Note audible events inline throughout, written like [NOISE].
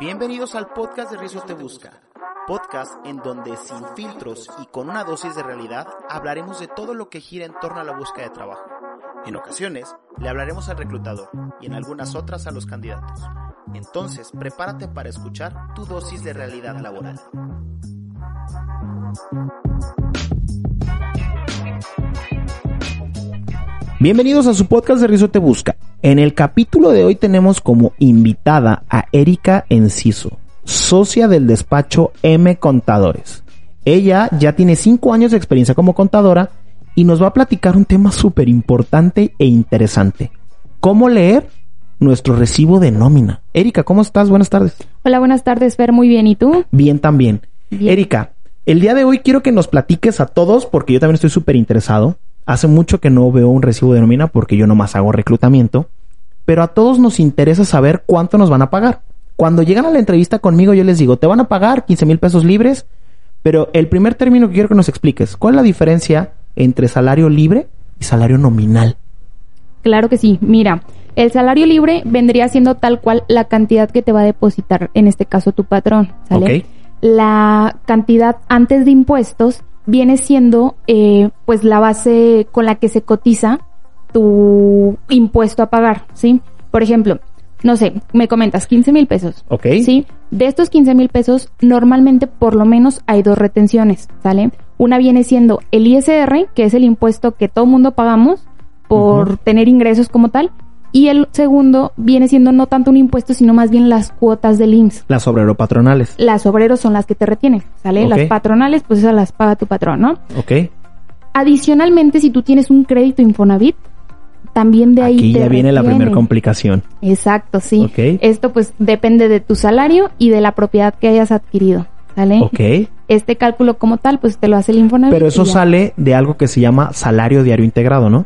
Bienvenidos al podcast de Rizos Te Busca, podcast en donde sin filtros y con una dosis de realidad hablaremos de todo lo que gira en torno a la búsqueda de trabajo. En ocasiones le hablaremos al reclutador y en algunas otras a los candidatos. Entonces, prepárate para escuchar tu dosis de realidad laboral. Bienvenidos a su podcast de Rizo Te Busca. En el capítulo de hoy tenemos como invitada a Erika Enciso, socia del despacho M Contadores. Ella ya tiene 5 años de experiencia como contadora y nos va a platicar un tema súper importante e interesante. ¿Cómo leer nuestro recibo de nómina? Erika, ¿cómo estás? Buenas tardes. Hola, buenas tardes, Fer. Muy bien. ¿Y tú? Bien también. Erika, el día de hoy quiero que nos platiques a todos, porque yo también estoy súper interesado, Hace mucho que no veo un recibo de nómina porque yo nomás hago reclutamiento, pero a todos nos interesa saber cuánto nos van a pagar. Cuando llegan a la entrevista conmigo yo les digo, te van a pagar 15 mil pesos libres, pero el primer término que quiero que nos expliques, ¿cuál es la diferencia entre salario libre y salario nominal? Claro que sí, mira, el salario libre vendría siendo tal cual la cantidad que te va a depositar, en este caso tu patrón, ¿sale? La cantidad antes de impuestos viene siendo eh, pues la base con la que se cotiza tu impuesto a pagar, ¿sí? Por ejemplo, no sé, me comentas 15 mil pesos. Ok. Sí. De estos 15 mil pesos, normalmente por lo menos hay dos retenciones, ¿sale? Una viene siendo el ISR, que es el impuesto que todo mundo pagamos por tener ingresos como tal, y el segundo viene siendo no tanto un impuesto, sino más bien las cuotas del IMSS. Las obrero patronales. Las obreros son las que te retienen, ¿sale? Las patronales, pues esas las paga tu patrón, ¿no? Ok. Adicionalmente, si tú tienes un crédito Infonavit, también de ahí Aquí ya viene la primera complicación. Exacto, sí. Ok. Esto pues depende de tu salario y de la propiedad que hayas adquirido. ¿Sale? Ok. Este cálculo como tal, pues te lo hace el Infonavit. Pero eso sale de algo que se llama salario diario integrado, ¿no?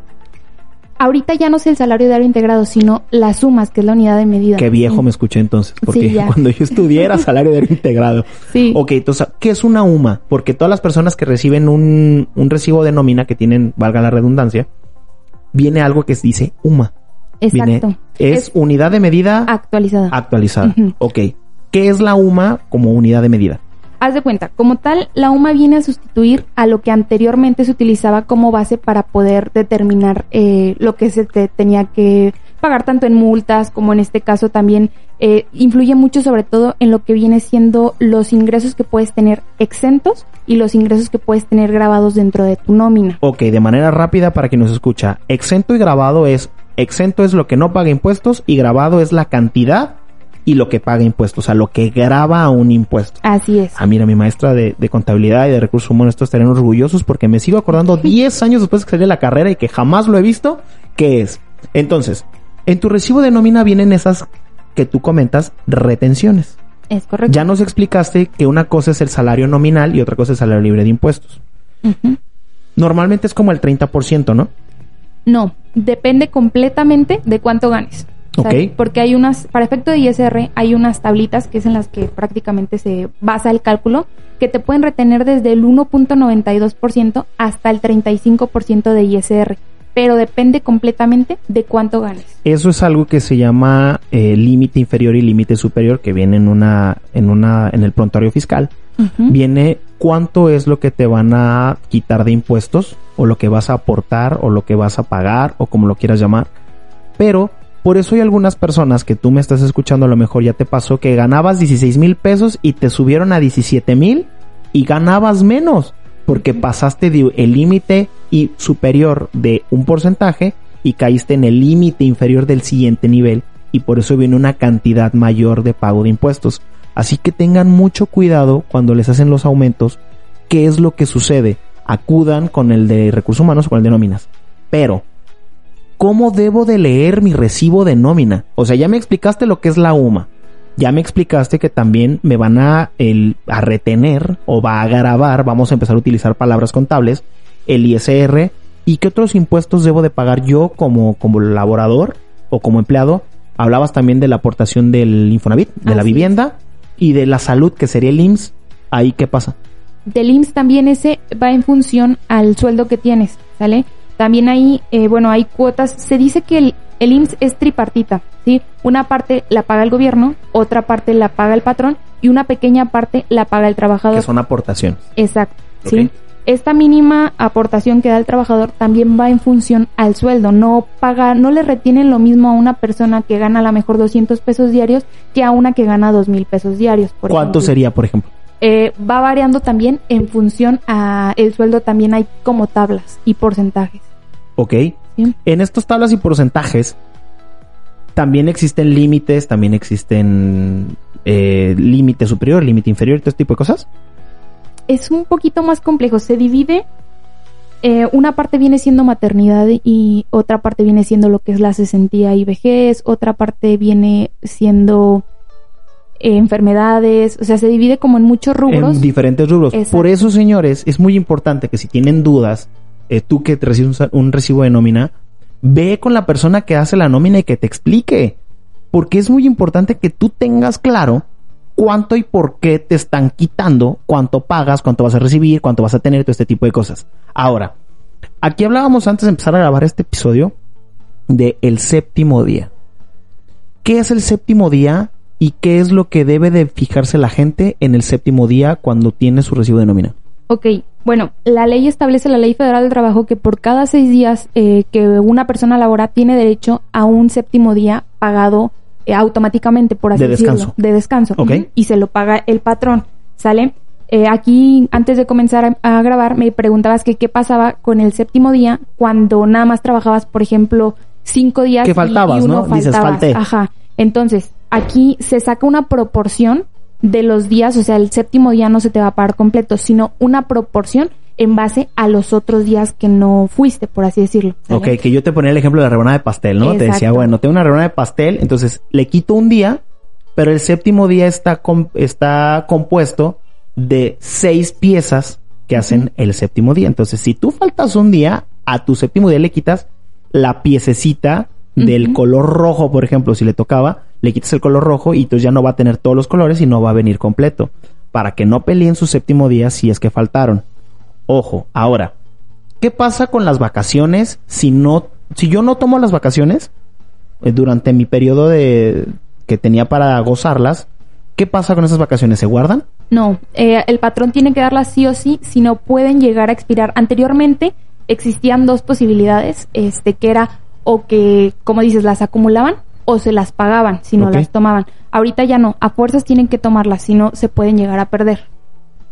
ahorita ya no es el salario diario integrado, sino las sumas, que es la unidad de medida. Qué viejo me escuché entonces, porque [LAUGHS] cuando yo estudié era [LAUGHS] salario diario integrado. Sí. Ok, entonces, ¿qué es una UMA? Porque todas las personas que reciben un, un recibo de nómina que tienen, valga la redundancia, viene algo que dice UMA. Exacto. es, unidad de medida actualizada. Actualizada. Ok. ¿Qué es la UMA como unidad de medida? Haz de cuenta, como tal, la UMA viene a sustituir a lo que anteriormente se utilizaba como base para poder determinar eh, lo que se te tenía que pagar tanto en multas como en este caso también eh, influye mucho sobre todo en lo que viene siendo los ingresos que puedes tener exentos y los ingresos que puedes tener grabados dentro de tu nómina. Ok, de manera rápida para quien nos escucha, exento y grabado es, exento es lo que no paga impuestos y grabado es la cantidad y lo que paga impuestos, o sea, lo que graba un impuesto. Así es. Ah, mira, mi maestra de, contabilidad y de recursos humanos, estos estarían orgullosos porque me sigo acordando [LAUGHS] 10 años después de que salí de la carrera y que jamás lo he visto, ¿qué es? Entonces, en tu recibo de nómina vienen esas que tú comentas, retenciones. Es correcto. Ya nos explicaste que una cosa es el salario nominal y otra cosa es el salario libre de impuestos. Normalmente es como el 30%, ¿no? No, depende completamente de cuánto ganes. Porque hay unas, para efecto de ISR, hay unas tablitas que es en las que prácticamente se basa el cálculo, que te pueden retener desde el 1.92% hasta el 35% de ISR pero depende completamente de cuánto ganes. Eso es algo que se llama eh, límite inferior y límite superior que viene en una en una en el prontuario fiscal. Viene cuánto es lo que te van a quitar de impuestos o lo que vas a aportar o lo que vas a pagar o como lo quieras llamar. Pero por eso hay algunas personas que tú me estás escuchando, a lo mejor ya te pasó que ganabas 16 mil pesos y te subieron a 17 mil y ganabas menos porque pasaste el límite y superior de un porcentaje y caíste en el límite inferior del siguiente nivel y por eso viene una cantidad mayor de pago de impuestos. Así que tengan mucho cuidado cuando les hacen los aumentos, qué es lo que sucede. Acudan con el de recursos humanos o con el de nóminas. Pero ¿cómo debo de leer mi recibo de nómina? O sea, ya me explicaste lo que es la UMA. Ya me explicaste que también me van a, el, a retener o va a grabar, vamos a empezar a utilizar palabras contables, el ISR y qué otros impuestos debo de pagar yo como, como laborador o como empleado. Hablabas también de la aportación del Infonavit, de la vivienda y de la salud que sería el IMSS. Ahí qué pasa. Del IMSS también ese va en función al sueldo que tienes, ¿sale? También ahí, eh, bueno, hay cuotas. Se dice que El IMSS es tripartita, ¿sí? Una parte la paga el gobierno, otra parte la paga el patrón y una pequeña parte la paga el trabajador. Que son aportaciones. Exacto, ¿sí? Esta mínima aportación que da el trabajador también va en función al sueldo, no paga, no le retienen lo mismo a una persona que gana a lo mejor 200 pesos diarios que a una que gana 2 mil pesos diarios. ¿Cuánto sería, por ejemplo? Eh, va variando también en función a el sueldo, también hay como tablas y porcentajes. Ok. En estas tablas y porcentajes también existen límites, también existen eh, límite superior, límite inferior, todo este tipo de cosas. Es un poquito más complejo, se divide, eh, una parte viene siendo maternidad y otra parte viene siendo lo que es la cesantía y vejez, otra parte viene siendo enfermedades, o sea, se divide como en muchos rubros. En diferentes rubros. Por eso, señores, es muy importante que si tienen dudas, eh, tú que recibes un, recibo de nómina, ve con la persona que hace la nómina y que te explique. Porque es muy importante que tú tengas claro cuánto y por qué te están quitando, cuánto pagas, cuánto vas a recibir, cuánto vas a tener, todo este tipo de cosas. Ahora, aquí hablábamos antes de empezar a grabar este episodio de el séptimo día. ¿Qué es el séptimo día? y qué es lo que debe de fijarse la gente en el séptimo día cuando tiene su recibo de nómina. Ok, bueno, la ley establece la ley federal del trabajo que por cada seis días eh, que una persona labora tiene derecho a un séptimo día pagado eh, automáticamente, por así de decirlo. Descanso. De descanso. Okay. Y se lo paga el patrón, ¿sale? Eh, aquí, antes de comenzar a, grabar, me preguntabas que qué pasaba con el séptimo día cuando nada más trabajabas, por ejemplo, cinco días. Que faltabas, ¿no? Dices, falté. Ajá. Entonces, aquí se saca una proporción de los días, o sea, el séptimo día no se te va a pagar completo, sino una proporción en base a los otros días que no fuiste, por así decirlo. Ok, que yo te ponía el ejemplo de la rebanada de pastel, ¿no? Te decía, bueno, tengo una rebanada de pastel, entonces le quito un día, pero el séptimo día está, está compuesto de seis piezas que hacen el séptimo día. Entonces, si tú faltas un día, a tu séptimo día le quitas la piececita del color rojo, por ejemplo, si le tocaba, le quitas el color rojo y entonces ya no va a tener todos los colores y no va a venir completo. Para que no peleen su séptimo día si es que faltaron. Ojo, ahora, ¿qué pasa con las vacaciones si no, si yo no tomo las vacaciones eh, durante mi periodo de que tenía para gozarlas? ¿Qué pasa con esas vacaciones? ¿Se guardan? No, eh, el patrón tiene que darlas sí o sí, si no pueden llegar a expirar. Anteriormente existían dos posibilidades, este, que era o que, como dices, las acumulaban o se las pagaban si no las tomaban. Ahorita ya no, a fuerzas tienen que tomarlas, si no se pueden llegar a perder.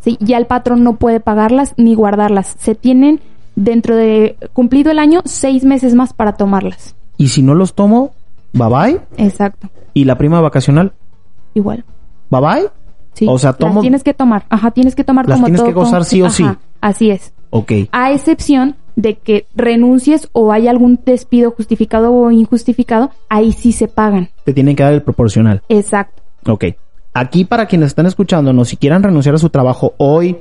¿Sí? Ya el patrón no puede pagarlas ni guardarlas. Se tienen dentro de cumplido el año seis meses más para tomarlas. Y si no los tomo, bye bye. Exacto. ¿Y la prima vacacional? Igual. Bye bye. Sí. O sea, tomo. tienes que tomar. Ajá, tienes que tomar las tienes que gozar sí o sí. Así es. Ok. A excepción de que renuncies o hay algún despido justificado o injustificado, ahí sí se pagan. Te tienen que dar el proporcional. Exacto. Ok. Aquí para quienes están escuchándonos, si quieran renunciar a su trabajo hoy,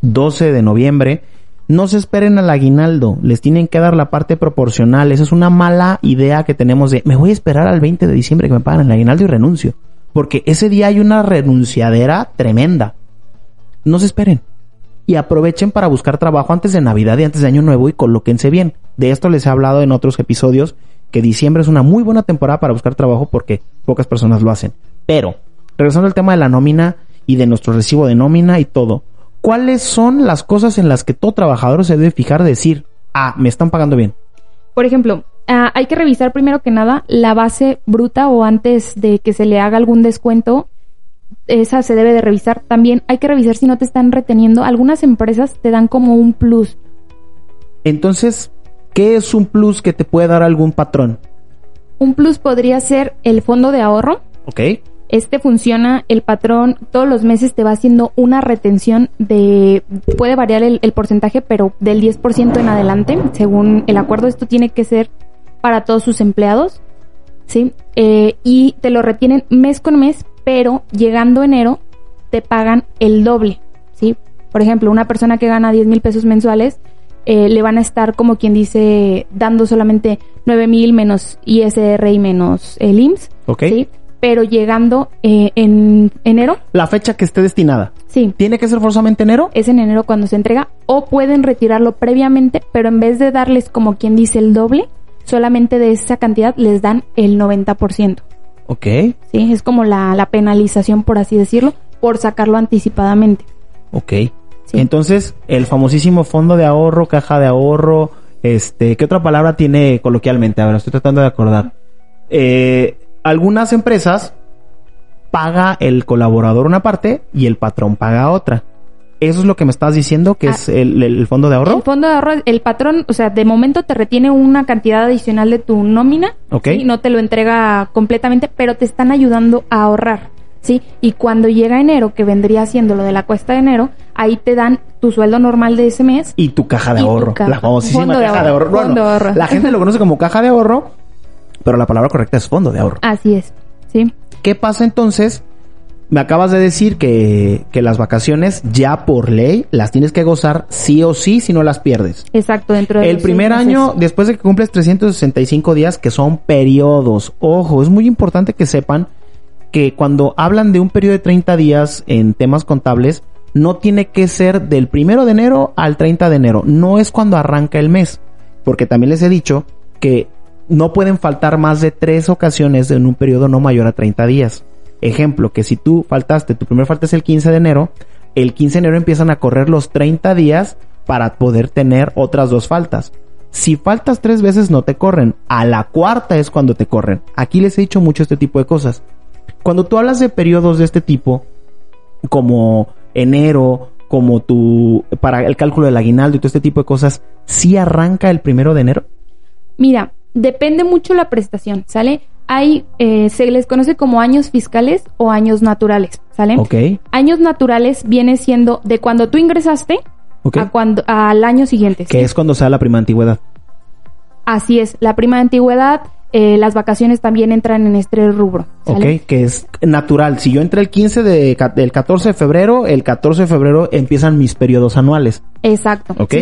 12 de noviembre, no se esperen al aguinaldo, les tienen que dar la parte proporcional. Esa es una mala idea que tenemos de, me voy a esperar al 20 de diciembre que me pagan el aguinaldo y renuncio. Porque ese día hay una renunciadera tremenda. No se esperen y aprovechen para buscar trabajo antes de Navidad y antes de Año Nuevo y colóquense bien. De esto les he hablado en otros episodios que diciembre es una muy buena temporada para buscar trabajo porque pocas personas lo hacen. Pero, regresando al tema de la nómina y de nuestro recibo de nómina y todo, ¿cuáles son las cosas en las que todo trabajador se debe fijar de decir, ah, me están pagando bien? Por ejemplo, ah, hay que revisar primero que nada la base bruta o antes de que se le haga algún descuento esa se debe de revisar. También hay que revisar si no te están reteniendo. Algunas empresas te dan como un plus. Entonces, ¿qué es un plus que te puede dar algún patrón? Un plus podría ser el fondo de ahorro. Ok. Este funciona, el patrón todos los meses te va haciendo una retención de, puede variar el, porcentaje, pero del 10% en adelante, según el acuerdo. Esto tiene que ser para todos sus empleados, ¿sí? Eh, y te lo retienen mes con mes pero llegando enero te pagan el doble, ¿sí? Por ejemplo, una persona que gana 10 mil pesos mensuales eh, le van a estar, como quien dice, dando solamente 9 mil menos ISR y menos el IMSS, Ok. ¿sí? Pero llegando eh, en enero. La fecha que esté destinada. Sí. ¿Tiene que ser forzosamente enero? Es en enero cuando se entrega. O pueden retirarlo previamente, pero en vez de darles como quien dice el doble, solamente de esa cantidad les dan el 90%. Ok. Sí, es como la, la penalización, por así decirlo, por sacarlo anticipadamente. Ok. Entonces, el famosísimo fondo de ahorro, caja de ahorro, este, ¿qué otra palabra tiene coloquialmente? A ver, estoy tratando de acordar. Eh, algunas empresas paga el colaborador una parte y el patrón paga otra. ¿Eso es lo que me estás diciendo que es ah. el, fondo de ahorro? El fondo de ahorro, el patrón, o sea, de momento te retiene una cantidad adicional de tu nómina. Ok. No te lo entrega completamente, pero te están ayudando a ahorrar. ¿sí? Y cuando llega enero, que vendría siendo lo de la cuesta de enero, ahí te dan tu sueldo normal de ese mes. Y tu caja de ahorro. La famosísima caja de ahorro. La gente lo conoce como caja de ahorro, pero la palabra correcta es fondo de ahorro. Así es, ¿sí? ¿Qué pasa entonces? Me acabas de decir que, que las vacaciones ya por ley las tienes que gozar sí o sí si no las pierdes. Exacto, dentro de El primer año, después de que cumples 365 días, que son periodos. Ojo, es muy importante que sepan que cuando hablan de un periodo de 30 días en temas contables, no tiene que ser del primero de enero al 30 de enero. No es cuando arranca el mes. Porque también les he dicho que no pueden faltar más de tres ocasiones en un periodo no mayor a 30 días. Ejemplo, que si tú faltaste, tu primer falta es el 15 de enero, el 15 de enero empiezan a correr los 30 días para poder tener otras dos faltas. Si faltas tres veces no te corren, a la cuarta es cuando te corren. Aquí les he dicho mucho este tipo de cosas. Cuando tú hablas de periodos de este tipo, como enero, como tu, para el cálculo del aguinaldo y todo este tipo de cosas, ¿sí arranca el primero de enero? Mira, depende mucho la prestación, ¿sale? Hay, eh, se les conoce como años fiscales o años naturales, ¿sale? Ok. Años naturales viene siendo de cuando tú ingresaste a cuando, al año siguiente. Que es cuando sea la prima antigüedad. Así es, la prima antigüedad eh, las vacaciones también entran en este rubro. Ok, que es natural. Si yo entré el 15 de, del 14 de febrero, el 14 de febrero empiezan mis periodos anuales. Exacto. Ok.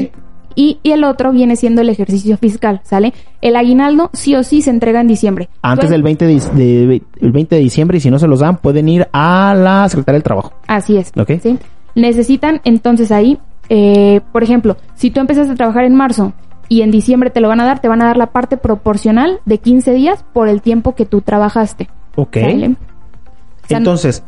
Y, y, el otro viene siendo el ejercicio fiscal, ¿sale? El aguinaldo sí o sí se entrega en diciembre. Antes del 20 de, el 20 de diciembre y si no se los dan pueden ir a la Secretaría del Trabajo. Así es. Ok. ¿sí? Necesitan entonces ahí, eh, por ejemplo, si tú empiezas a trabajar en marzo y en diciembre te lo van a dar, te van a dar la parte proporcional de 15 días por el tiempo que tú trabajaste. Ok. Entonces,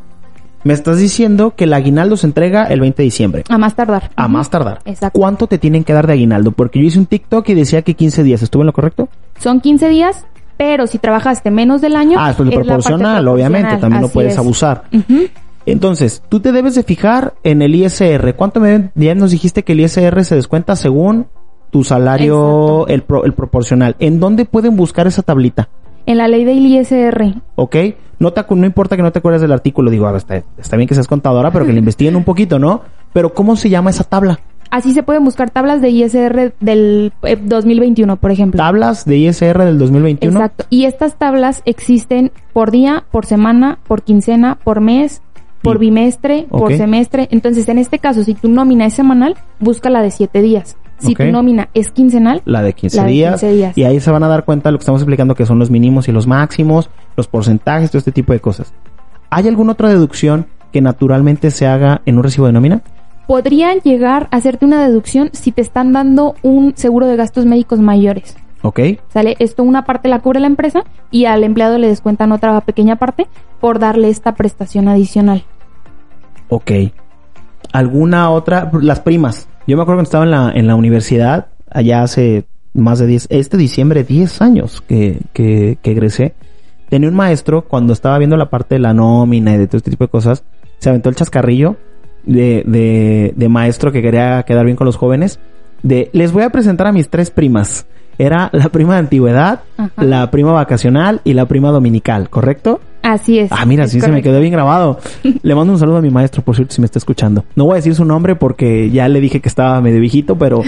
me estás diciendo que el aguinaldo se entrega el 20 de diciembre. A más tardar. A más tardar. Exacto. ¿Cuánto te tienen que dar de aguinaldo? Porque yo hice un TikTok y decía que 15 días. ¿Estuvo en lo correcto? Son 15 días, pero si trabajaste menos del año. Ah, esto es, proporcional, obviamente. También no puedes abusar. Entonces, tú te debes de fijar en el ISR. ¿Cuánto me, ya nos dijiste que el ISR se descuenta según tu salario, el, el proporcional. ¿En dónde pueden buscar esa tablita? En la ley del ISR. Ok. No, te, no importa que no te acuerdes del artículo, digo, está, está bien que seas contadora, pero que le [LAUGHS] investiguen un poquito, ¿no? Pero ¿cómo se llama esa tabla? Así se pueden buscar tablas de ISR del 2021, eh, por ejemplo. Tablas de ISR del 2021. Exacto. Y estas tablas existen por día, por semana, por quincena, por mes, por bimestre, por semestre. Entonces, en este caso, si tu nómina es semanal, búscala de siete días. Si tu nómina es quincenal, la de 15, días, Y ahí se van a dar cuenta de lo que estamos explicando, que son los mínimos y los máximos, los porcentajes, todo este tipo de cosas. ¿Hay alguna otra deducción que naturalmente se haga en un recibo de nómina? Podrían llegar a hacerte una deducción si te están dando un seguro de gastos médicos mayores. Ok. Sale, esto una parte la cubre la empresa y al empleado le descuentan otra pequeña parte por darle esta prestación adicional. Ok. ¿Alguna otra? Las primas. Yo me acuerdo cuando estaba en la, en la universidad, allá hace más de 10, este diciembre, 10 años que, que, que egresé. Tenía un maestro, cuando estaba viendo la parte de la nómina y de todo este tipo de cosas, se aventó el chascarrillo de, de, de maestro que quería quedar bien con los jóvenes. De, les voy a presentar a mis tres primas. Era la prima de antigüedad, la prima vacacional y la prima dominical, ¿correcto? Así es. Ah, mira, sí se me quedó bien grabado. [LAUGHS] Le mando un saludo a mi maestro, por cierto, si me está escuchando. No voy a decir su nombre porque ya le dije que estaba medio viejito, pero...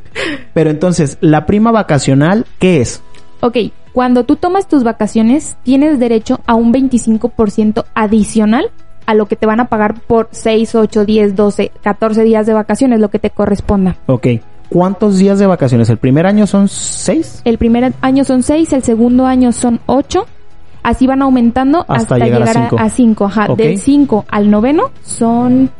[LAUGHS] pero entonces, la prima vacacional, ¿qué es? Ok, cuando tú tomas tus vacaciones, tienes derecho a un 25% adicional a lo que te van a pagar por 6, 8, 10, 12, 14 días de vacaciones, lo que te corresponda. Ok. ¿Cuántos días de vacaciones? ¿El primer año son 6? El primer año son 6, el segundo año son 8 Así van aumentando hasta, llegar, a 5. Ajá. Del 5 al noveno son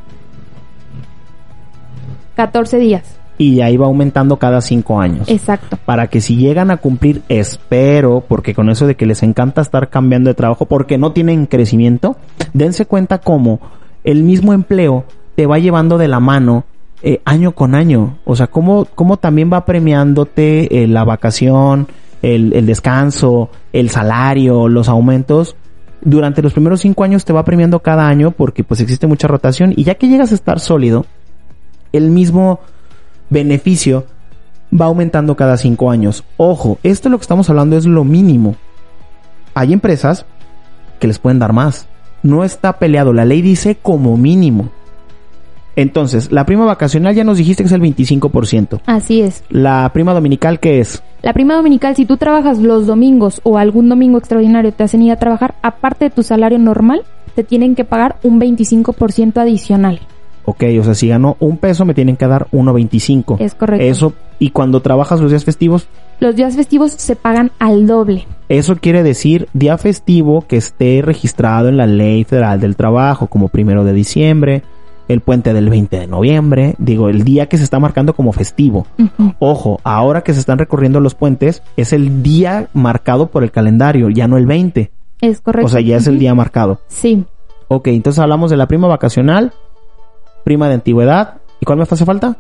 14 días. y ahí va aumentando cada cinco años. Exacto. Para que si llegan a cumplir, espero, porque con eso de que les encanta estar cambiando de trabajo porque no tienen crecimiento, dense cuenta cómo el mismo empleo te va llevando de la mano eh, año con año. O sea, cómo, cómo también va premiándote eh, la vacación, el, el descanso, el salario, los aumentos durante los primeros cinco años te va premiando cada año porque pues existe mucha rotación y ya que llegas a estar sólido, el mismo beneficio va aumentando cada cinco años. Ojo, esto lo que estamos hablando es lo mínimo. Hay empresas que les pueden dar más. No está peleado, la ley dice como mínimo. Entonces, la prima vacacional ya nos dijiste que es el 25%. Así es. La prima dominical, ¿qué es? La prima dominical, si tú trabajas los domingos o algún domingo extraordinario te hacen ir a trabajar, aparte de tu salario normal, te tienen que pagar un 25% adicional. Ok, o sea, si gano un peso me tienen que dar 1.25. Es correcto. Eso, y cuando trabajas los días festivos. Los días festivos se pagan al doble. Eso quiere decir día festivo que esté registrado en la ley federal del trabajo, como primero de diciembre, el puente del 20 de noviembre, digo, el día que se está marcando como festivo. Ojo, ahora que se están recorriendo los puentes, es el día marcado por el calendario, ya no el 20. Es correcto. O sea, ya es el día marcado. Sí. Ok, entonces hablamos de la prima vacacional, prima de antigüedad. ¿Y cuál me hace falta?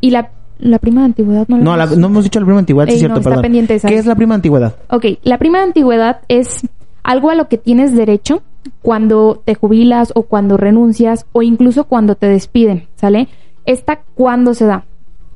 Y la, la prima de antigüedad no No, no hemos dicho la prima de antigüedad, es cierto, perdón. ¿Qué es la prima de antigüedad? Ok, la prima de antigüedad es algo a lo que tienes derecho cuando te jubilas o cuando renuncias o incluso cuando te despiden, ¿sale? Esta cuando se da.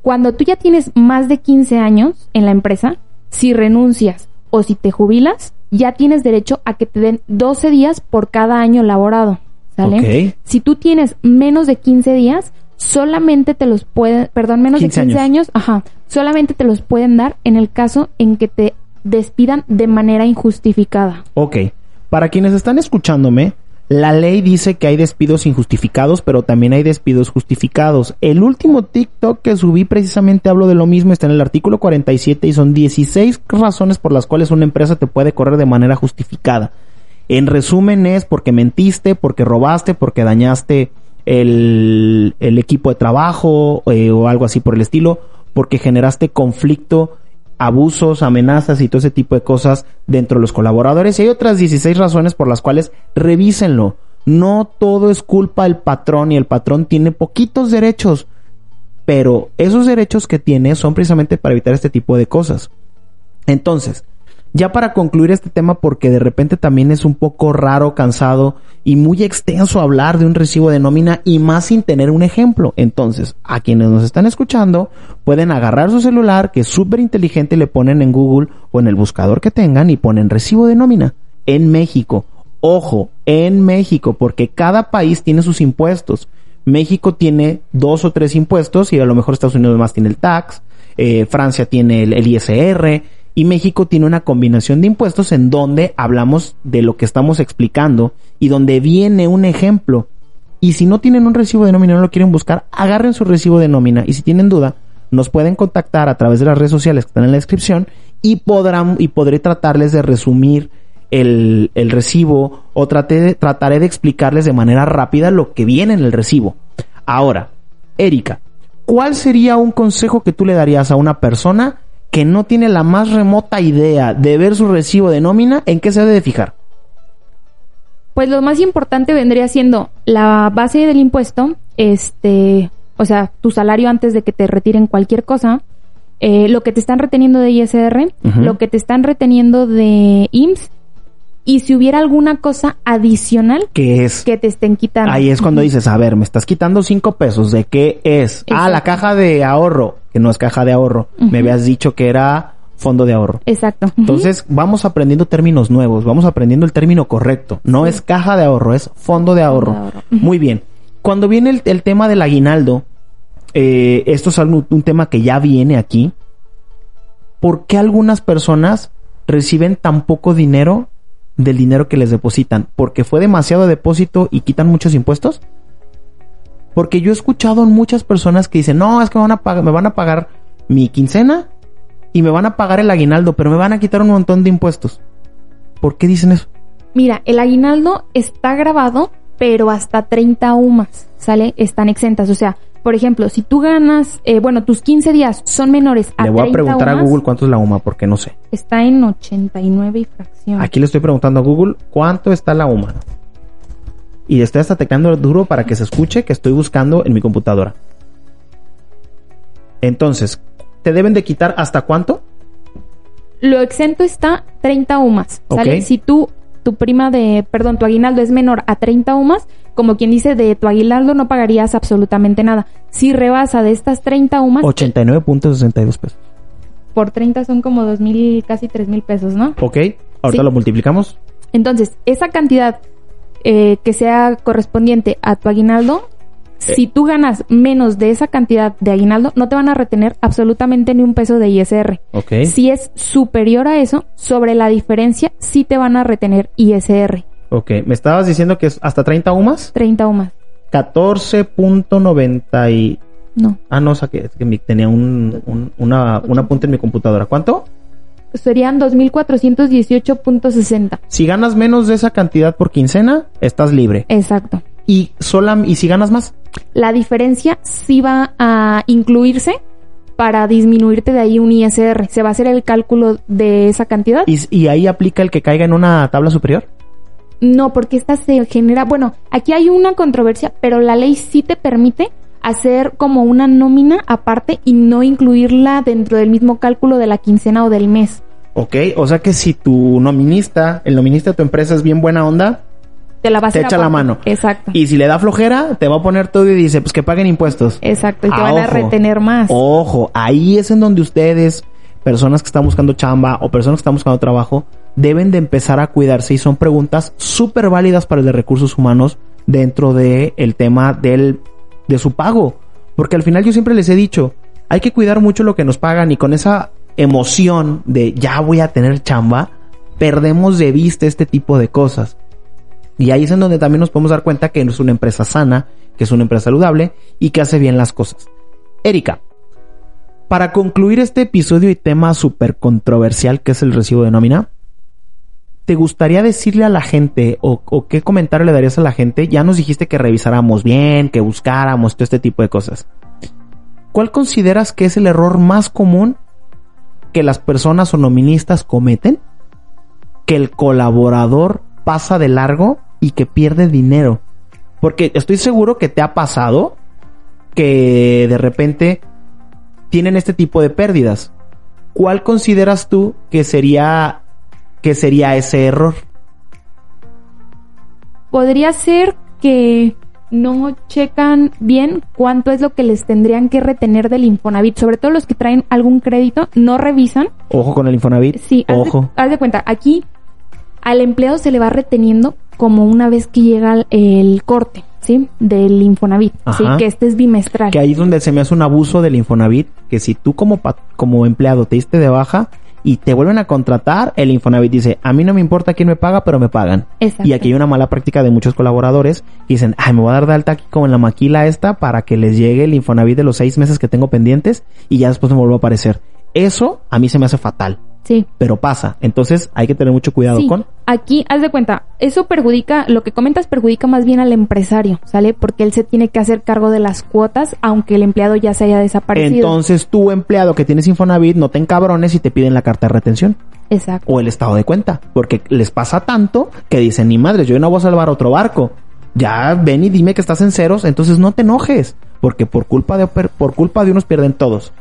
Cuando tú ya tienes más de 15 años en la empresa, si renuncias o si te jubilas, ya tienes derecho a que te den 12 días por cada año laborado. ¿Sale? Si tú tienes menos de 15 días, solamente te los pueden, perdón, menos de 15 años. ajá, solamente te los pueden dar en el caso en que te despidan de manera injustificada. Ok. Para quienes están escuchándome, la ley dice que hay despidos injustificados, pero también hay despidos justificados. El último TikTok que subí precisamente hablo de lo mismo, está en el artículo 47 y son 16 razones por las cuales una empresa te puede correr de manera justificada. En resumen es porque mentiste, porque robaste, porque dañaste el, equipo de trabajo eh, o algo así por el estilo, porque generaste conflicto, abusos, amenazas y todo ese tipo de cosas dentro de los colaboradores. Y hay otras 16 razones por las cuales revísenlo. No todo es culpa del patrón y el patrón tiene poquitos derechos, pero esos derechos que tiene son precisamente para evitar este tipo de cosas. Entonces, ya para concluir este tema, porque de repente también es un poco raro, cansado y muy extenso hablar de un recibo de nómina y más sin tener un ejemplo. Entonces, a quienes nos están escuchando, pueden agarrar su celular, que es súper inteligente, le ponen en Google o en el buscador que tengan y ponen recibo de nómina en México. Ojo, en México, porque cada país tiene sus impuestos. México tiene dos o tres impuestos y a lo mejor Estados Unidos más tiene el tax, eh, Francia tiene el ISR, y México tiene una combinación de impuestos en donde hablamos de lo que estamos explicando y donde viene un ejemplo. Y si no tienen un recibo de nómina, no lo quieren buscar, agarren su recibo de nómina y si tienen duda, nos pueden contactar a través de las redes sociales que están en la descripción y podrán y podré tratarles de resumir el, el recibo o trataré de explicarles de manera rápida lo que viene en el recibo. Ahora, Erika, ¿cuál sería un consejo que tú le darías a una persona que no tiene la más remota idea de ver su recibo de nómina, ¿en qué se debe de fijar? Pues lo más importante vendría siendo la base del impuesto, este, o sea, tu salario antes de que te retiren cualquier cosa, eh, lo que te están reteniendo de ISR, lo que te están reteniendo de IMSS y si hubiera alguna cosa adicional que es que te estén quitando. Ahí es cuando dices, a ver, me estás quitando cinco pesos, ¿de qué es? Ah, la caja de ahorro, que no es caja de ahorro. Me habías dicho que era fondo de ahorro. Exacto. Entonces, vamos aprendiendo términos nuevos, vamos aprendiendo el término correcto. No es caja de ahorro, es fondo de ahorro. Muy bien. Cuando viene el, tema del aguinaldo, eh, esto es un tema que ya viene aquí. ¿Por qué algunas personas reciben tan poco dinero del dinero que les depositan, porque fue demasiado depósito y quitan muchos impuestos. Porque yo he escuchado en muchas personas que dicen, no, es que me van a pagar, me van a pagar mi quincena y me van a pagar el aguinaldo, pero me van a quitar un montón de impuestos. ¿Por qué dicen eso? Mira, el aguinaldo está grabado, pero hasta 30 UMAS, ¿sale? Están exentas. O sea, por ejemplo, si tú ganas, eh, bueno, tus 15 días son menores a Le voy a preguntar a Google cuánto es la UMA, porque no sé. Está en 89 y fracción. Aquí le estoy preguntando a Google cuánto está la UMA. Y estoy hasta teclando duro para que se escuche que estoy buscando en mi computadora. Entonces, ¿te deben de quitar hasta cuánto? Lo exento está 30 UMAS. ¿sale? Si tú, tu prima de, perdón, tu aguinaldo es menor a 30 UMAS, como quien dice, de tu aguinaldo no pagarías absolutamente nada. Si rebasa de estas 30 UMAS... 89.62 pesos. Por 30 son como 2 mil, casi 3 mil pesos, ¿no? Ok, ahorita lo multiplicamos. Entonces, esa cantidad eh, que sea correspondiente a tu aguinaldo eh. si tú ganas menos de esa cantidad de aguinaldo, no te van a retener absolutamente ni un peso de ISR. Okay. Si es superior a eso, sobre la diferencia, sí te van a retener ISR. Ok, me estabas diciendo que es hasta 30 UMAS. 30 UMAS. 14.90 y... No. Ah, no, o sea que, tenía un, una, una punta en mi computadora. ¿Cuánto? Serían 2.418.60. Si ganas menos de esa cantidad por quincena, estás libre. Exacto. ¿Y, sola, ¿Y si ganas más? La diferencia sí va a incluirse para disminuirte de ahí un ISR. Se va a hacer el cálculo de esa cantidad. ¿Y, ahí aplica el que caiga en una tabla superior? No, porque esta se genera, bueno, aquí hay una controversia, pero la ley sí te permite hacer como una nómina aparte y no incluirla dentro del mismo cálculo de la quincena o del mes. Ok, o sea que si tu nominista, el nominista de tu empresa es bien buena onda, te la echa la mano. Exacto. Y si le da flojera, te va a poner todo y dice, pues que paguen impuestos. Exacto, y te ah, van a retener más. Ojo, ahí es en donde ustedes, personas que están buscando chamba o personas que están buscando trabajo, deben de empezar a cuidarse y son preguntas súper válidas para el de recursos humanos dentro del el tema del, de su pago. Porque al final yo siempre les he dicho, hay que cuidar mucho lo que nos pagan y con esa emoción de ya voy a tener chamba, perdemos de vista este tipo de cosas. Y ahí es en donde también nos podemos dar cuenta que es una empresa sana, que es una empresa saludable y que hace bien las cosas. Erika, para concluir este episodio y tema súper controversial que es el recibo de nómina, ¿te gustaría decirle a la gente o, qué comentario le darías a la gente? Ya nos dijiste que revisáramos bien, que buscáramos todo este tipo de cosas. ¿Cuál consideras que es el error más común que las personas o noministas cometen? Que el colaborador pasa de largo y que pierde dinero. Porque estoy seguro que te ha pasado que de repente tienen este tipo de pérdidas. ¿Cuál consideras tú que sería que sería ese error? Podría ser que no checan bien cuánto es lo que les tendrían que retener del Infonavit, sobre todo los que traen algún crédito, no revisan. Ojo con el Infonavit. Sí, ojo. haz de cuenta, aquí al empleado se le va reteniendo como una vez que llega el corte, ¿sí? Del Infonavit, ¿sí? Que este es bimestral. Que ahí es donde se me hace un abuso del Infonavit, que si tú como, como empleado te diste de baja y te vuelven a contratar, el Infonavit dice, a mí no me importa quién me paga, pero me pagan. Exacto. Y aquí hay una mala práctica de muchos colaboradores que dicen, ay, me voy a dar de alta aquí como en la maquila esta para que les llegue el Infonavit de los seis meses que tengo pendientes y ya después me vuelvo a aparecer. Eso a mí se me hace fatal. Sí. Pero pasa. Entonces hay que tener mucho cuidado con. Aquí, haz de cuenta, eso perjudica, lo que comentas perjudica más bien al empresario, ¿sale? Porque él se tiene que hacer cargo de las cuotas, aunque el empleado ya se haya desaparecido. Entonces tú, empleado que tienes Infonavit, no te encabrones y te piden la carta de retención. Exacto. O el estado de cuenta. Porque les pasa tanto que dicen, ni madre, yo no voy a salvar otro barco. Ya ven y dime que estás en ceros, entonces no te enojes. Porque por culpa de, por culpa de unos pierden todos.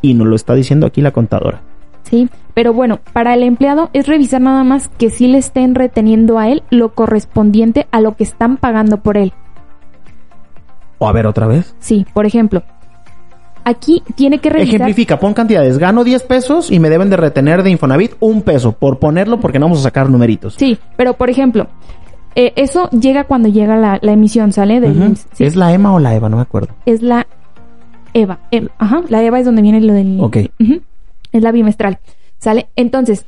Y nos lo está diciendo aquí la contadora. Sí, pero bueno, para el empleado es revisar nada más que sí le estén reteniendo a él lo correspondiente a lo que están pagando por él. O a ver otra vez. Sí, por ejemplo, aquí tiene que revisar. Ejemplifica, pon cantidades. Gano 10 pesos y me deben de retener de Infonavit un peso por ponerlo porque no vamos a sacar numeritos. Sí, pero por ejemplo, eh, eso llega cuando llega la, emisión, ¿sale? ¿Es la EMA o la EVA? No me acuerdo. Es la EVA. Em, ajá, la EVA es donde viene lo del... Ok es la bimestral, ¿sale? Entonces,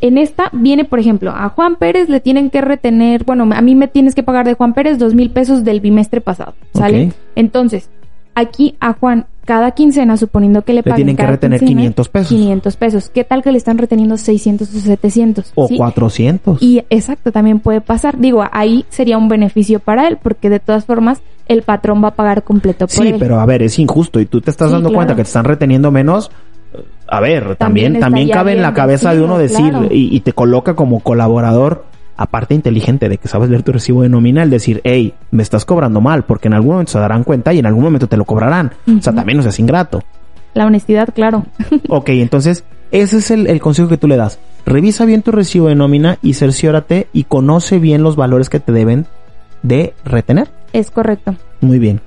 en esta viene, por ejemplo, a Juan Pérez le tienen que retener, bueno, a mí me tienes que pagar de Juan Pérez dos mil pesos del bimestre pasado, ¿sale? Entonces, Aquí a Juan, cada quincena, suponiendo que le, le tienen que retener 500 pesos. 500 pesos. ¿Qué tal que le están reteniendo 600 o 700? O 400. Y exacto, también puede pasar. Digo, ahí sería un beneficio para él, porque de todas formas el patrón va a pagar completo por Sí, pero a ver, es injusto y tú te estás dando cuenta que te están reteniendo menos. A ver, también, también, cabe en la cabeza de uno decir y te coloca como colaborador aparte inteligente de que sabes leer tu recibo de nómina, el decir, hey, me estás cobrando mal, porque en algún momento se darán cuenta y en algún momento te lo cobrarán. O sea, también no seas ingrato. La honestidad, claro. [LAUGHS] ok, entonces, ese es el, consejo que tú le das. Revisa bien tu recibo de nómina y cerciórate y conoce bien los valores que te deben de retener. Es correcto. Muy bien.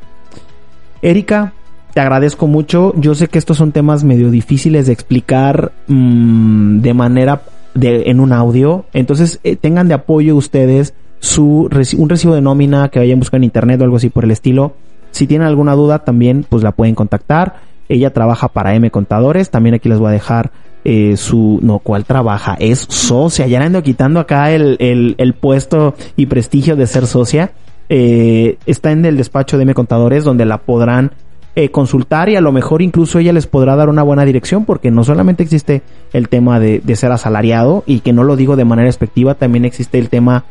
Erika, te agradezco mucho. Yo sé que estos son temas medio difíciles de explicar mm, de manera de, en un audio. Entonces eh, tengan de apoyo ustedes su un recibo de nómina que vayan a buscar en internet o algo así por el estilo. Si tienen alguna duda también pues la pueden contactar. Ella trabaja para M Contadores. También aquí les voy a dejar eh, su... No, ¿cuál trabaja? Es socia. Ya ando quitando acá el, el, el puesto y prestigio de ser socia. Eh, está en el despacho de M Contadores donde la podrán eh, consultar y a lo mejor incluso ella les podrá dar una buena dirección porque no solamente existe el tema de, ser asalariado y que no lo digo de manera expectiva, también existe el tema,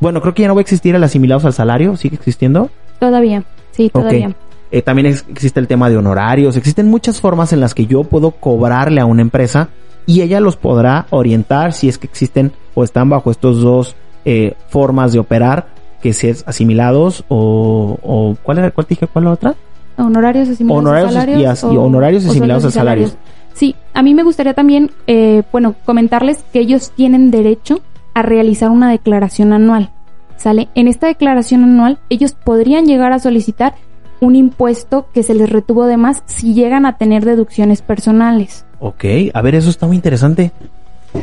bueno, creo que ya no va a existir el asimilados al salario, ¿sigue existiendo? Todavía, sí, todavía. Eh, también existe el tema de honorarios, existen muchas formas en las que yo puedo cobrarle a una empresa y ella los podrá orientar si es que existen o están bajo estos dos eh, formas de operar, que si es asimilados o, o ¿cuál era? ¿Cuál dije? ¿Cuál la otra? Honorarios asimilados a salarios. Y, honorarios asimilados a salarios. Sí, a mí me gustaría también, eh, bueno, comentarles que ellos tienen derecho a realizar una declaración anual. ¿Sale? En esta declaración anual, ellos podrían llegar a solicitar un impuesto que se les retuvo de más si llegan a tener deducciones personales. Ok, a ver, eso está muy interesante.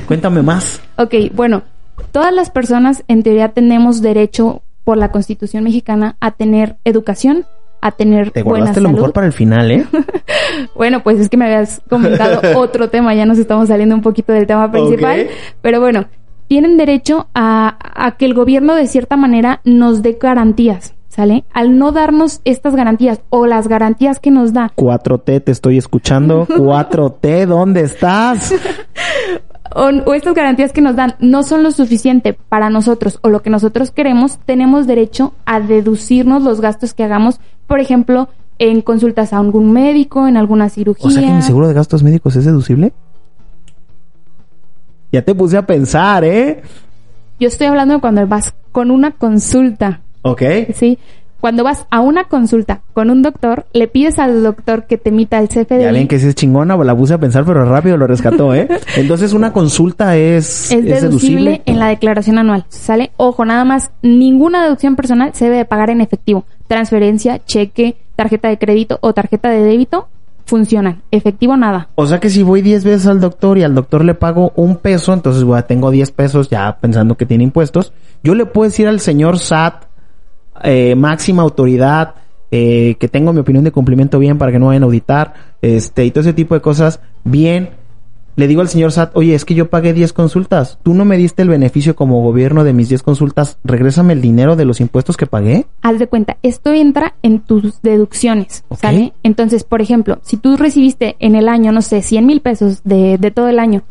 Cuéntame más. Ok, bueno, todas las personas en teoría tenemos derecho por la Constitución mexicana a tener educación, a tener Te guardaste lo mejor para el final, ¿eh? [LAUGHS] bueno, pues es que me habías comentado [LAUGHS] otro tema, ya nos estamos saliendo un poquito del tema principal, pero bueno, tienen derecho a, a que el gobierno de cierta manera nos dé garantías. ¿Sale? Al no darnos estas garantías o las garantías que nos da. 4T, te estoy escuchando. [LAUGHS] 4T, ¿dónde estás? O, estas garantías que nos dan no son lo suficiente para nosotros o lo que nosotros queremos, tenemos derecho a deducirnos los gastos que hagamos, por ejemplo, en consultas a algún médico, en alguna cirugía. O sea que mi seguro de gastos médicos es deducible. Ya te puse a pensar, ¿eh? Yo estoy hablando de cuando vas con una consulta. Ok. Sí. Cuando vas a una consulta con un doctor, le pides al doctor que te emita el CFDI. Ya ven que si es chingona, la puse a pensar, pero rápido lo rescató, ¿eh? [LAUGHS] Entonces una consulta es... Es, deducible, en la declaración anual. ¿Sale? Ojo, nada más, ninguna deducción personal se debe pagar en efectivo. Transferencia, cheque, tarjeta de crédito o tarjeta de débito funcionan. Efectivo nada. O sea que si voy 10 veces al doctor y al doctor le pago un peso, entonces bueno, tengo 10 pesos ya pensando que tiene impuestos, yo le puedo decir al señor SAT eh, máxima autoridad, eh, que tengo mi opinión de cumplimiento bien para que no vayan a auditar, este, y todo ese tipo de cosas bien. Le digo al señor SAT, oye, es que yo pagué 10 consultas. Tú no me diste el beneficio como gobierno de mis 10 consultas. Regrésame el dinero de los impuestos que pagué. Haz de cuenta, esto entra en tus deducciones, ¿sale? Entonces, por ejemplo, si tú recibiste en el año, no sé, 100 mil pesos de, de, todo el año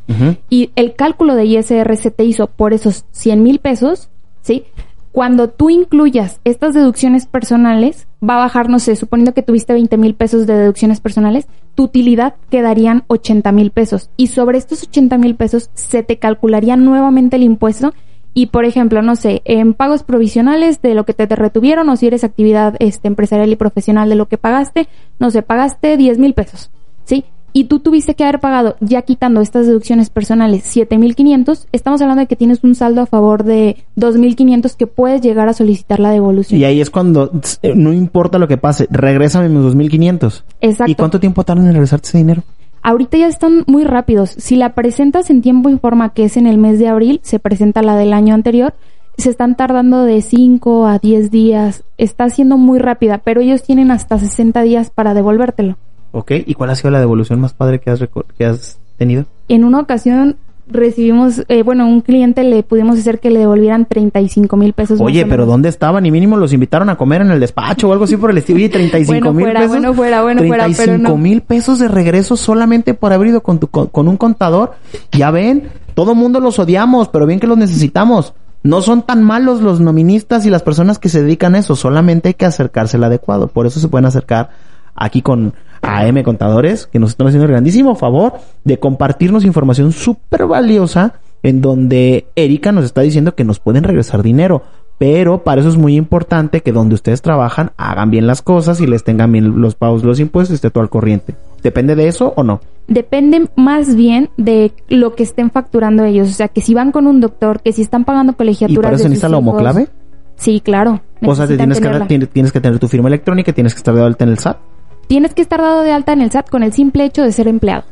y el cálculo de ISR se te hizo por esos 100 mil pesos, ¿sí? Cuando tú incluyas estas deducciones personales, va a bajar, no sé, suponiendo que tuviste 20 mil pesos de deducciones personales, tu utilidad quedarían 80 mil pesos. Y sobre estos 80 mil pesos se te calcularía nuevamente el impuesto. Y por ejemplo, no sé, en pagos provisionales de lo que te, retuvieron o si eres actividad este, empresarial y profesional de lo que pagaste, no sé, pagaste 10 mil pesos. ¿Sí? Y tú tuviste que haber pagado, ya quitando estas deducciones personales, 7.500, estamos hablando de que tienes un saldo a favor de 2.500 que puedes llegar a solicitar la devolución. Y ahí es cuando, eh, no importa lo que pase, regrésame mis 2.500. Exacto. ¿Y cuánto tiempo tardan en regresarte ese dinero? Ahorita ya están muy rápidos. Si la presentas en tiempo y forma, que es en el mes de abril, se presenta la del año anterior, se están tardando de 5 a 10 días. Está siendo muy rápida, pero ellos tienen hasta 60 días para devolvértelo. Ok, ¿y cuál ha sido la devolución más padre que has, que has tenido? En una ocasión recibimos, eh, bueno, un cliente le pudimos hacer que le devolvieran 35 mil pesos. Oye, pero ¿dónde estaban? Y mínimo los invitaron a comer en el despacho o algo así por el estilo. Oye, 35 mil pesos. Bueno, fuera, bueno, fuera, 35 mil pesos de regreso solamente por haber ido con, tu, con, un contador. Ya ven, todo mundo los odiamos, pero bien que los necesitamos. No son tan malos los noministas y las personas que se dedican a eso, solamente hay que acercarse al adecuado. Por eso se pueden acercar aquí con AM Contadores, que nos están haciendo el grandísimo favor de compartirnos información súper valiosa en donde Erika nos está diciendo que nos pueden regresar dinero. Pero para eso es muy importante que donde ustedes trabajan hagan bien las cosas y les tengan bien los pagos los impuestos y esté todo al corriente. ¿Depende de eso o no? Depende más bien de lo que estén facturando ellos. O sea, que si van con un doctor, que si están pagando colegiaturas. ¿Y para eso necesita la homoclave? Sí, claro. O sea, tienes que, tienes que tener tu firma electrónica, tienes que estar de alta en el SAT. Tienes que estar dado de alta en el SAT con el simple hecho de ser empleado.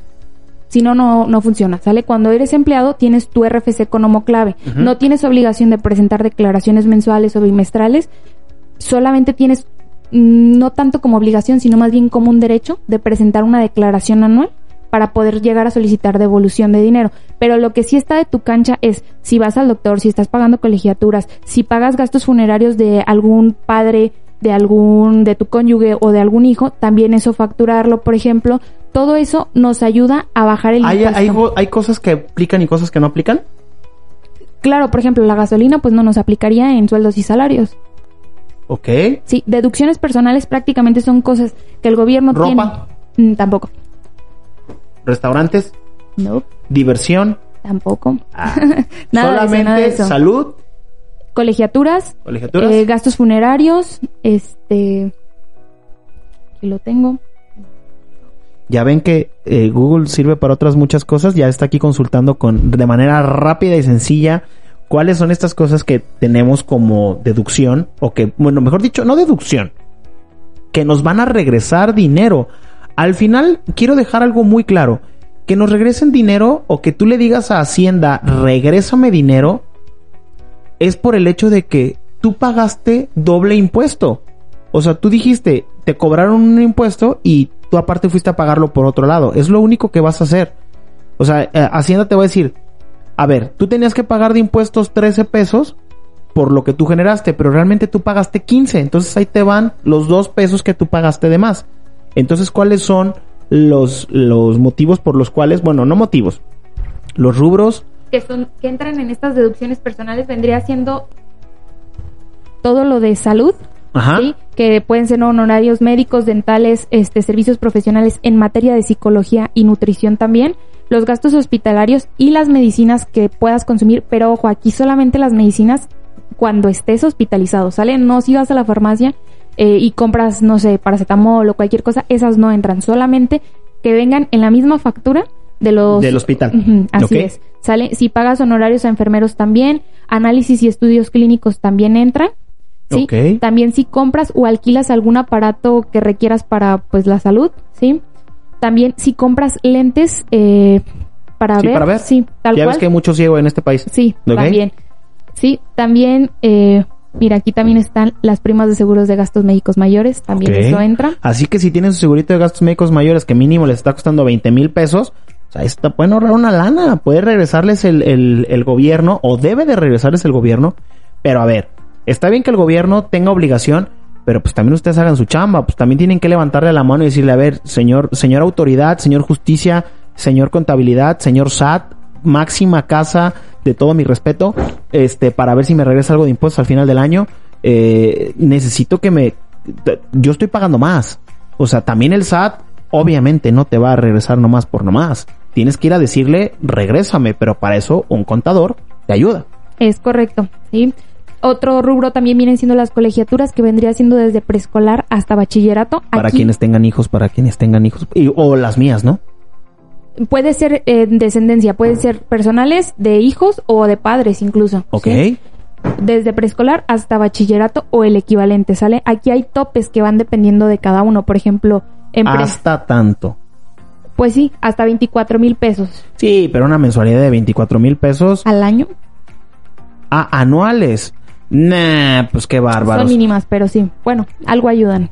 Si no, no, funciona. ¿Sale? Cuando eres empleado, tienes tu RFC con homoclave. No tienes obligación de presentar declaraciones mensuales o bimestrales. Solamente tienes, mm, no tanto como obligación, sino más bien como un derecho de presentar una declaración anual para poder llegar a solicitar devolución de dinero. Pero lo que sí está de tu cancha es si vas al doctor, si estás pagando colegiaturas, si pagas gastos funerarios de algún padre de algún, de tu cónyuge o de algún hijo, también eso facturarlo, por ejemplo, todo eso nos ayuda a bajar el ¿Hay, impuesto. Hay, cosas que aplican y cosas que no aplican? Claro, por ejemplo, la gasolina pues no nos aplicaría en sueldos y salarios. Ok. Sí, deducciones personales prácticamente son cosas que el gobierno ¿Ropa? tiene. Mm, tampoco. ¿Restaurantes? No. ¿Diversión? Tampoco. Ah. [LAUGHS] Solamente salud colegiaturas, eh, gastos funerarios, este, aquí lo tengo. Ya ven que eh, Google sirve para otras muchas cosas, ya está aquí consultando con de manera rápida y sencilla cuáles son estas cosas que tenemos como deducción o que, bueno, mejor dicho, no deducción, que nos van a regresar dinero. Al final quiero dejar algo muy claro, que nos regresen dinero o que tú le digas a Hacienda, regrésame dinero, es por el hecho de que tú pagaste doble impuesto. O sea, tú dijiste, te cobraron un impuesto y tú aparte fuiste a pagarlo por otro lado. Es lo único que vas a hacer. O sea, eh, Hacienda te va a decir, a ver, tú tenías que pagar de impuestos 13 pesos por lo que tú generaste, pero realmente tú pagaste 15. Entonces ahí te van los dos pesos que tú pagaste de más. Entonces, ¿cuáles son los, los motivos por los cuales, bueno, no motivos, los rubros que son que entran en estas deducciones personales vendría siendo todo lo de salud, ¿sí? que pueden ser honorarios médicos, dentales, este, servicios profesionales en materia de psicología y nutrición también, los gastos hospitalarios y las medicinas que puedas consumir, pero ojo, aquí solamente las medicinas cuando estés hospitalizado, ¿sale? No si vas a la farmacia eh, y compras, no sé, paracetamol o cualquier cosa, esas no entran, solamente que vengan en la misma factura de los... Del hospital. así es. ¿Sale? Si pagas honorarios a enfermeros también, análisis y estudios clínicos también entran. ¿Sí? También si compras o alquilas algún aparato que requieras para pues la salud, ¿sí? También si compras lentes eh, para, ver, para ver. Sí, tal ya ves que hay mucho ciego en este país. Sí, también. Sí, también eh, Mira, aquí también están las primas de seguros de gastos médicos mayores, también eso entra. Así que si tienen su segurito de gastos médicos mayores que mínimo les está costando 20 mil pesos, o sea, esto pueden ahorrar una lana, puede regresarles el, el, el gobierno o debe de regresarles el gobierno. Pero a ver, está bien que el gobierno tenga obligación, pero pues también ustedes hagan su chamba, pues también tienen que levantarle la mano y decirle, a ver, señor, señor autoridad, señor justicia, señor contabilidad, señor SAT, máxima casa, de todo mi respeto, este, para ver si me regresa algo de impuestos al final del año, eh, necesito que me, yo estoy pagando más. O sea, también el SAT, obviamente, no te va a regresar nomás por nomás tienes que ir a decirle, regrésame, pero para eso un contador te ayuda. Es correcto, ¿sí? Otro rubro también vienen siendo las colegiaturas, que vendría siendo desde preescolar hasta bachillerato. Para quienes tengan hijos, para quienes tengan hijos, o las mías, ¿no? Puede ser eh, descendencia, puede ser personales, de hijos o de padres incluso. Ok. Desde preescolar hasta bachillerato o el equivalente, ¿sale? Aquí hay topes que van dependiendo de cada uno. Por ejemplo, en hasta tanto. Pues sí, hasta 24 mil pesos. Sí, pero una mensualidad de 24 mil pesos. ¿Al año? Ah, anuales. Nah, pues qué bárbaro. Son mínimas, pero sí. Bueno, algo ayudan.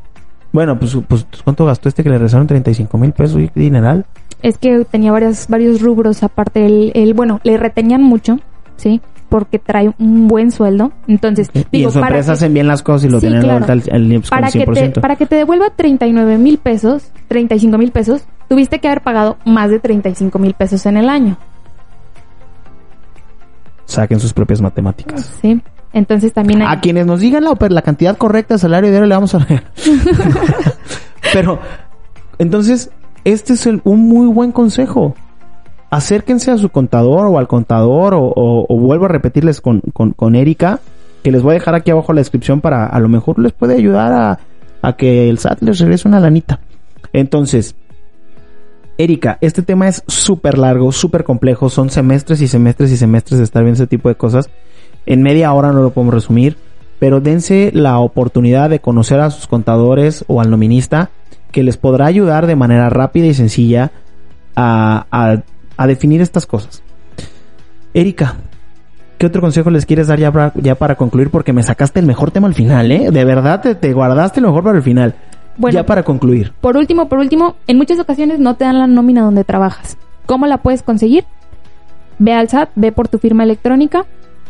Bueno, pues, pues ¿cuánto gastó este que le regresaron 35 mil pesos y dineral? es que tenía varios, varios rubros aparte. El, el, bueno, le retenían mucho, ¿sí? Porque trae un buen sueldo. Entonces, y en su empresa hacen bien las cosas y lo tienen al, al, para Que te, para que te devuelva 39 mil pesos, 35 mil pesos, tuviste que haber pagado más de 35 mil pesos en el año. Saquen sus propias matemáticas. Sí. Entonces también A quienes nos digan la, la cantidad correcta de salario diario le vamos a. [LAUGHS] [LAUGHS] Pero, entonces, este es un muy buen consejo. Acérquense a su contador o al contador o, vuelvo a repetirles con, con, Erika, que les voy a dejar aquí abajo la descripción para a lo mejor les puede ayudar a, a que el SAT les regrese una lanita. Entonces, Erika, este tema es súper largo, súper complejo, son semestres y semestres y semestres de estar viendo ese tipo de cosas. En media hora no lo podemos resumir, pero dense la oportunidad de conocer a sus contadores o al nominista que les podrá ayudar de manera rápida y sencilla a, a, definir estas cosas. Erika, ¿qué otro consejo les quieres dar ya para, ya para concluir? Porque me sacaste el mejor tema al final, ¿eh? De verdad te, te guardaste lo mejor para el final. Bueno, ya para concluir. Por último, por último, en muchas ocasiones no te dan la nómina donde trabajas. ¿Cómo la puedes conseguir? Ve al SAT, ve por tu firma electrónica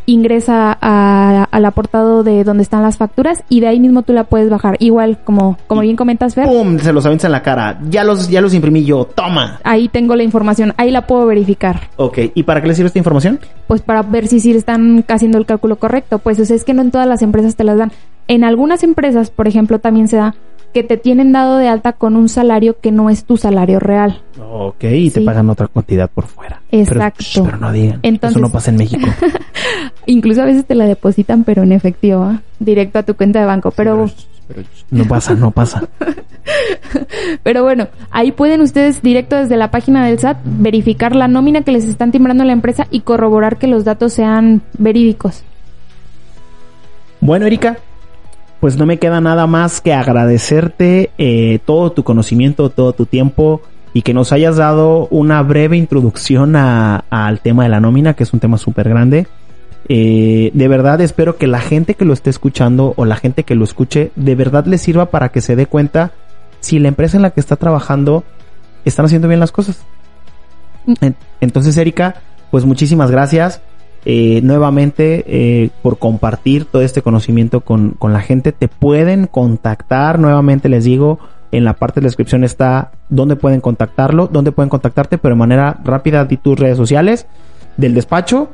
ingresa al apartado de donde están las facturas y de ahí mismo tú la puedes bajar. Igual, como, como bien comentas, Fer. ¡Pum! Se los avienta en la cara. Ya los, ya los imprimí yo. ¡Toma! Ahí tengo la información. Ahí la puedo verificar. Ok. ¿Y para qué le sirve esta información? Pues para ver si sí están haciendo el cálculo correcto. Pues es que no en todas las empresas te las dan. En algunas empresas, por ejemplo, también se da que te tienen dado de alta con un salario que no es tu salario real. Ok, y te pagan otra cantidad por fuera. Exacto. Pero, no digan, eso no pasa en México. [LAUGHS] incluso a veces te la depositan, pero en efectivo, ¿ah? directo a tu cuenta de banco. Pero, no pasa, no pasa. [LAUGHS] pero bueno, ahí pueden ustedes directo desde la página del SAT verificar la nómina que les están timbrando la empresa y corroborar que los datos sean verídicos. Bueno, Erika, pues no me queda nada más que agradecerte eh, todo tu conocimiento, todo tu tiempo y que nos hayas dado una breve introducción al tema de la nómina, que es un tema súper grande. Eh, de verdad espero que la gente que lo esté escuchando o la gente que lo escuche de verdad le sirva para que se dé cuenta si la empresa en la que está trabajando están haciendo bien las cosas. Mm. Entonces, Erika, pues muchísimas gracias. Eh, nuevamente eh, por compartir todo este conocimiento con, con, la gente. Te pueden contactar, nuevamente les digo, en la parte de la descripción está dónde pueden contactarlo, dónde pueden contactarte, pero de manera rápida di tus redes sociales del despacho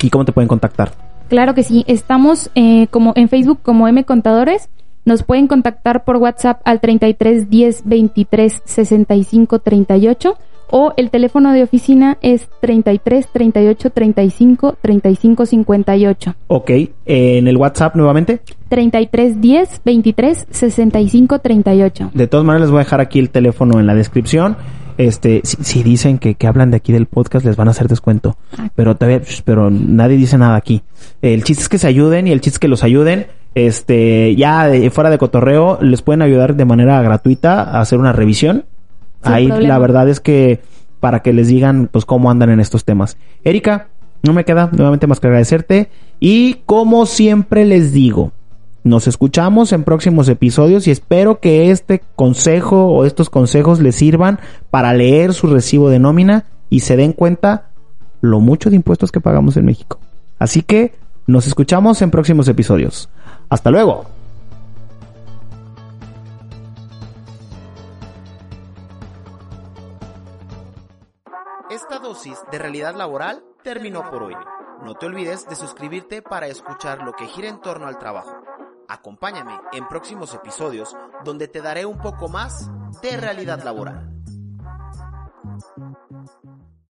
y cómo te pueden contactar. Claro que sí, estamos eh, como en Facebook como M Contadores. Nos pueden contactar por WhatsApp al 33 10 23 65 38 o el teléfono de oficina es 33 38 35 35 58. Ok, en el WhatsApp nuevamente. 33 10 23 65 38. De todas maneras les voy a dejar aquí el teléfono en la descripción. Este, si, dicen que, que, hablan de aquí del podcast les van a hacer descuento. Ah. Pero todavía, pero nadie dice nada aquí. El chiste es que se ayuden y el chiste es que los ayuden. Este, ya fuera de cotorreo, les pueden ayudar de manera gratuita a hacer una revisión Ahí la verdad es que para que les digan pues cómo andan en estos temas. Erika, no me queda nuevamente más que agradecerte y como siempre les digo, nos escuchamos en próximos episodios y espero que este consejo o estos consejos les sirvan para leer su recibo de nómina y se den cuenta lo mucho de impuestos que pagamos en México. Así que nos escuchamos en próximos episodios. Hasta luego. Esta dosis de realidad laboral terminó por hoy. No te olvides de suscribirte para escuchar lo que gira en torno al trabajo. Acompáñame en próximos episodios donde te daré un poco más de realidad laboral.